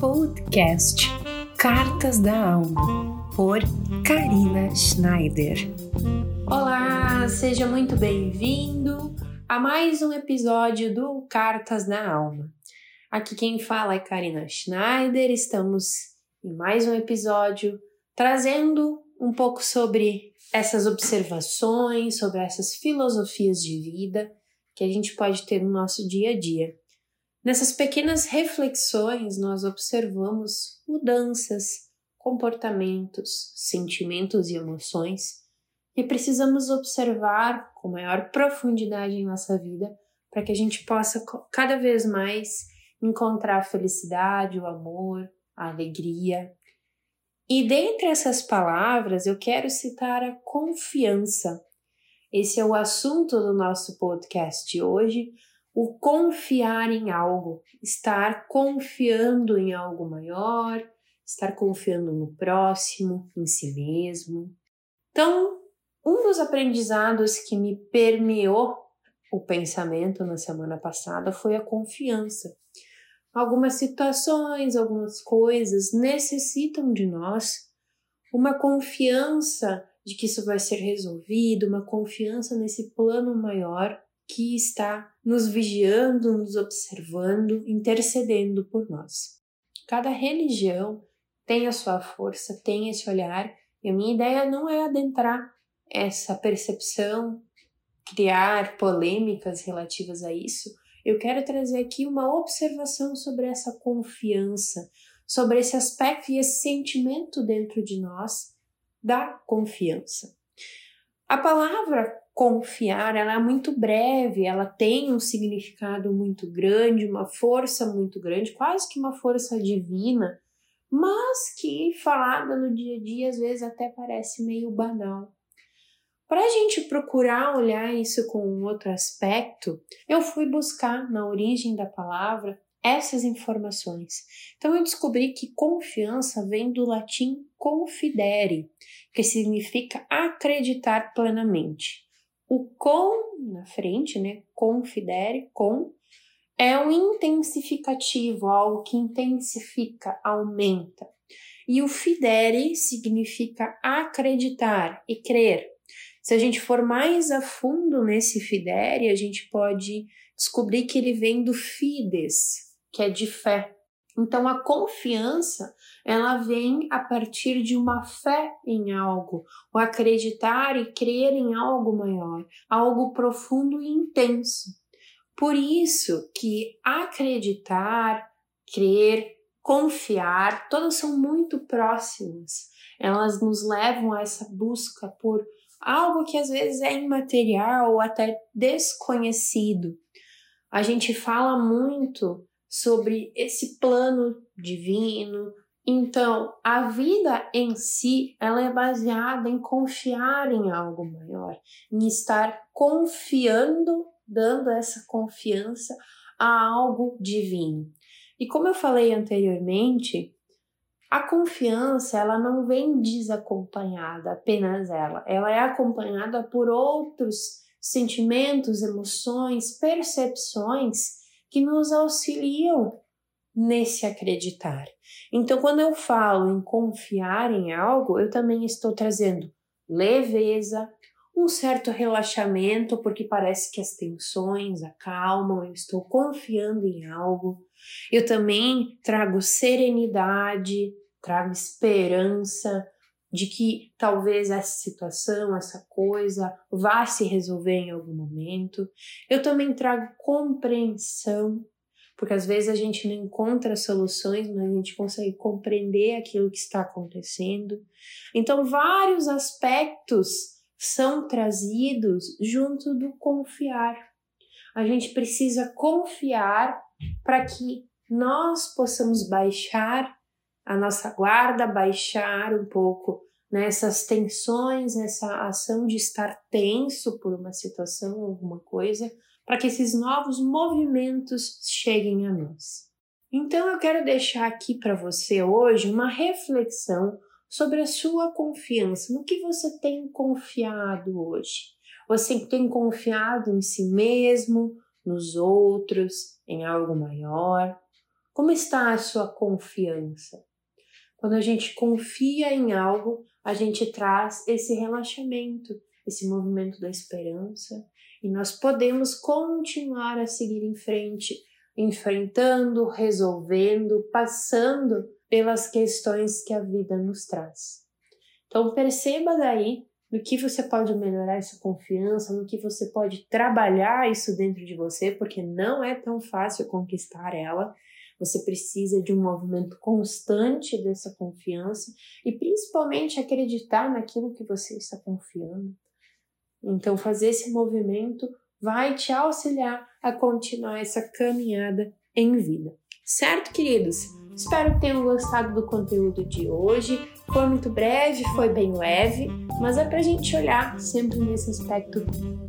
podcast Cartas da Alma, por Karina Schneider. Olá, seja muito bem-vindo a mais um episódio do Cartas da Alma. Aqui quem fala é Karina Schneider, estamos em mais um episódio trazendo um pouco sobre essas observações, sobre essas filosofias de vida que a gente pode ter no nosso dia a dia. Nessas pequenas reflexões, nós observamos mudanças, comportamentos, sentimentos e emoções que precisamos observar com maior profundidade em nossa vida para que a gente possa cada vez mais encontrar a felicidade, o amor, a alegria. E dentre essas palavras, eu quero citar a confiança. Esse é o assunto do nosso podcast de hoje, o confiar em algo, estar confiando em algo maior, estar confiando no próximo, em si mesmo. Então, um dos aprendizados que me permeou o pensamento na semana passada foi a confiança. Algumas situações, algumas coisas necessitam de nós uma confiança de que isso vai ser resolvido, uma confiança nesse plano maior que está nos vigiando, nos observando, intercedendo por nós. Cada religião tem a sua força, tem esse olhar, e a minha ideia não é adentrar essa percepção, criar polêmicas relativas a isso. Eu quero trazer aqui uma observação sobre essa confiança, sobre esse aspecto e esse sentimento dentro de nós da confiança. A palavra confiar, ela é muito breve, ela tem um significado muito grande, uma força muito grande, quase que uma força divina, mas que falada no dia a dia às vezes até parece meio banal. Para a gente procurar olhar isso com um outro aspecto, eu fui buscar na origem da palavra essas informações. Então eu descobri que confiança vem do latim confidere, que significa acreditar plenamente. O com na frente, né? Confidere, com, é um intensificativo, algo que intensifica, aumenta. E o fidere significa acreditar e crer. Se a gente for mais a fundo nesse fidere, a gente pode descobrir que ele vem do fides, que é de fé. Então a confiança, ela vem a partir de uma fé em algo, o acreditar e crer em algo maior, algo profundo e intenso. Por isso que acreditar, crer, confiar, todas são muito próximas. Elas nos levam a essa busca por algo que às vezes é imaterial ou até desconhecido. A gente fala muito sobre esse plano divino. Então, a vida em si, ela é baseada em confiar em algo maior, em estar confiando, dando essa confiança a algo divino. E como eu falei anteriormente, a confiança, ela não vem desacompanhada, apenas ela. Ela é acompanhada por outros sentimentos, emoções, percepções que nos auxiliam nesse acreditar. Então, quando eu falo em confiar em algo, eu também estou trazendo leveza, um certo relaxamento, porque parece que as tensões acalmam, eu estou confiando em algo. Eu também trago serenidade, trago esperança de que talvez essa situação, essa coisa vá se resolver em algum momento. Eu também trago compreensão, porque às vezes a gente não encontra soluções, mas a gente consegue compreender aquilo que está acontecendo. Então, vários aspectos são trazidos junto do confiar. A gente precisa confiar para que nós possamos baixar a nossa guarda, baixar um pouco nessas né, tensões, essa ação de estar tenso por uma situação, alguma coisa, para que esses novos movimentos cheguem a nós. Então eu quero deixar aqui para você hoje uma reflexão sobre a sua confiança, no que você tem confiado hoje. Você tem confiado em si mesmo, nos outros, em algo maior? Como está a sua confiança? Quando a gente confia em algo, a gente traz esse relaxamento, esse movimento da esperança, e nós podemos continuar a seguir em frente, enfrentando, resolvendo, passando pelas questões que a vida nos traz. Então perceba daí no que você pode melhorar essa confiança, no que você pode trabalhar isso dentro de você, porque não é tão fácil conquistar ela. Você precisa de um movimento constante dessa confiança e principalmente acreditar naquilo que você está confiando. Então, fazer esse movimento vai te auxiliar a continuar essa caminhada em vida. Certo, queridos? Espero que tenham gostado do conteúdo de hoje. Foi muito breve, foi bem leve, mas é para a gente olhar sempre nesse aspecto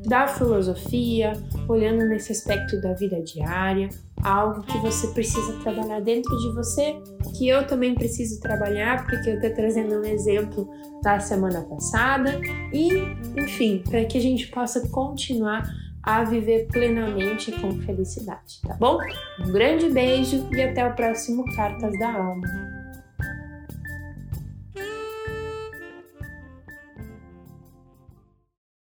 da filosofia, olhando nesse aspecto da vida diária, algo que você precisa trabalhar dentro de você, que eu também preciso trabalhar, porque eu estou trazendo um exemplo da semana passada, e, enfim, para que a gente possa continuar a viver plenamente com felicidade, tá bom? Um grande beijo e até o próximo Cartas da Alma.